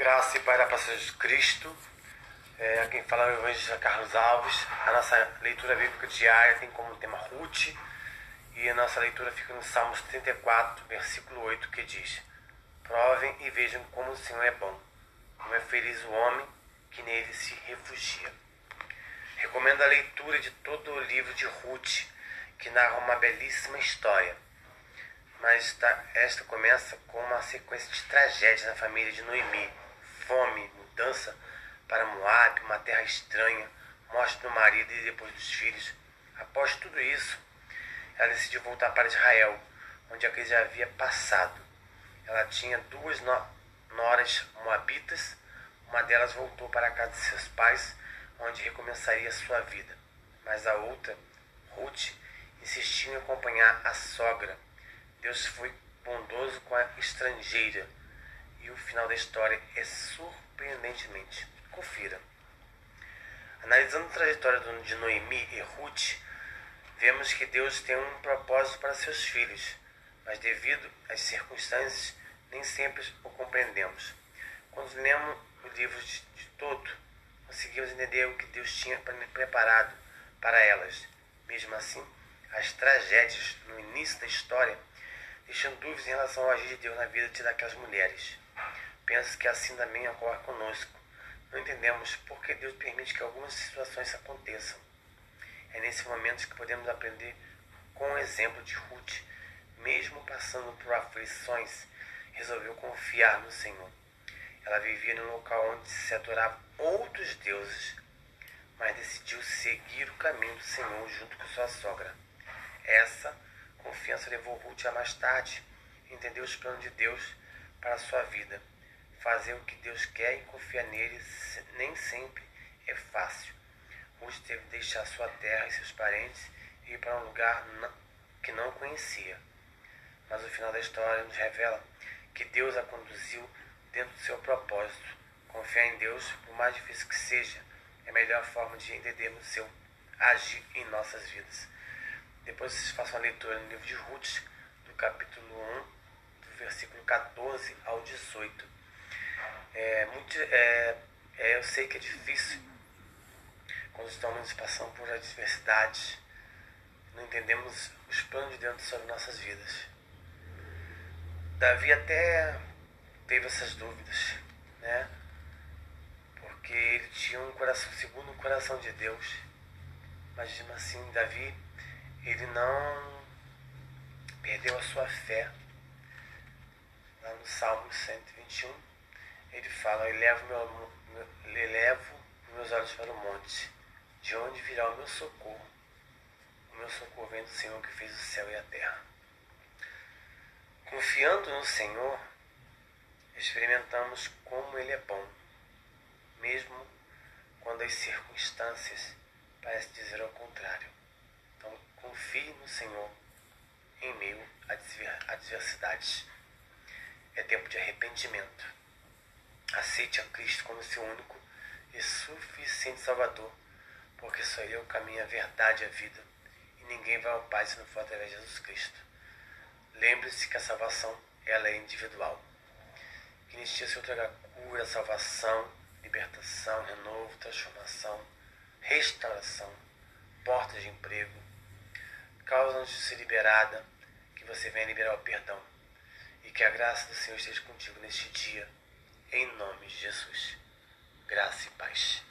Graça e Pai da Paz Jesus Cristo. É, quem fala é o evangelista Carlos Alves. A nossa leitura bíblica diária tem como tema Ruth. E a nossa leitura fica no Salmos 34, versículo 8, que diz: Provem e vejam como o Senhor é bom. Como é feliz o homem que nele se refugia. Recomendo a leitura de todo o livro de Ruth, que narra uma belíssima história. Mas esta começa com uma sequência de tragédias na família de Noemi fome, mudança para Moab, uma terra estranha, morte do marido e depois dos filhos. Após tudo isso, ela decidiu voltar para Israel, onde a crise havia passado. Ela tinha duas noras moabitas, uma delas voltou para a casa de seus pais, onde recomeçaria sua vida. Mas a outra, Ruth, insistiu em acompanhar a sogra. Deus foi bondoso com a estrangeira o final da história é surpreendentemente. Confira. Analisando a trajetória de Noemi e Ruth, vemos que Deus tem um propósito para seus filhos, mas devido às circunstâncias, nem sempre o compreendemos. Quando lemos o livro de, de todo, conseguimos entender o que Deus tinha preparado para elas. Mesmo assim, as tragédias no início da história deixam dúvidas em relação ao agir de Deus na vida de daquelas mulheres. Penso que assim também ocorre conosco. Não entendemos por que Deus permite que algumas situações aconteçam. É nesse momento que podemos aprender com o exemplo de Ruth, mesmo passando por aflições, resolveu confiar no Senhor. Ela vivia num local onde se adorava outros deuses, mas decidiu seguir o caminho do Senhor junto com sua sogra. Essa confiança levou Ruth a mais tarde entender os planos de Deus para a sua vida Fazer o que Deus quer e confiar nele nem sempre é fácil. Ruth teve de deixar sua terra e seus parentes e ir para um lugar que não conhecia. Mas o final da história nos revela que Deus a conduziu dentro do seu propósito. Confiar em Deus, por mais difícil que seja, é a melhor forma de entendermos seu agir em nossas vidas. Depois vocês façam a leitura no livro de Ruth, do capítulo 1, do versículo 14 ao 18. É, muito, é, é, eu sei que é difícil quando estamos passando por adversidades, não entendemos os planos de Deus sobre nossas vidas. Davi até teve essas dúvidas, né? Porque ele tinha um coração segundo o coração de Deus. Mas mesmo assim, Davi, ele não perdeu a sua fé. No Salmo 121, ele fala, eu levo, meu, meu, levo meus olhos para o monte, de onde virá o meu socorro. O meu socorro vem do Senhor que fez o céu e a terra. Confiando no Senhor, experimentamos como Ele é bom, mesmo quando as circunstâncias parecem dizer ao contrário. Então, confie no Senhor em meio a adversidades. É tempo de arrependimento Aceite a Cristo como seu único e suficiente Salvador, porque só Ele é o caminho, a verdade e a vida, e ninguém vai ao Pai se não for através de Jesus Cristo. Lembre-se que a salvação ela é individual. Que neste dia o Senhor traga cura, salvação, libertação, renovo, transformação, restauração, portas de emprego, causas de ser liberada, que você venha liberar o perdão. Que a graça do Senhor esteja contigo neste dia, em nome de Jesus. Graça e paz.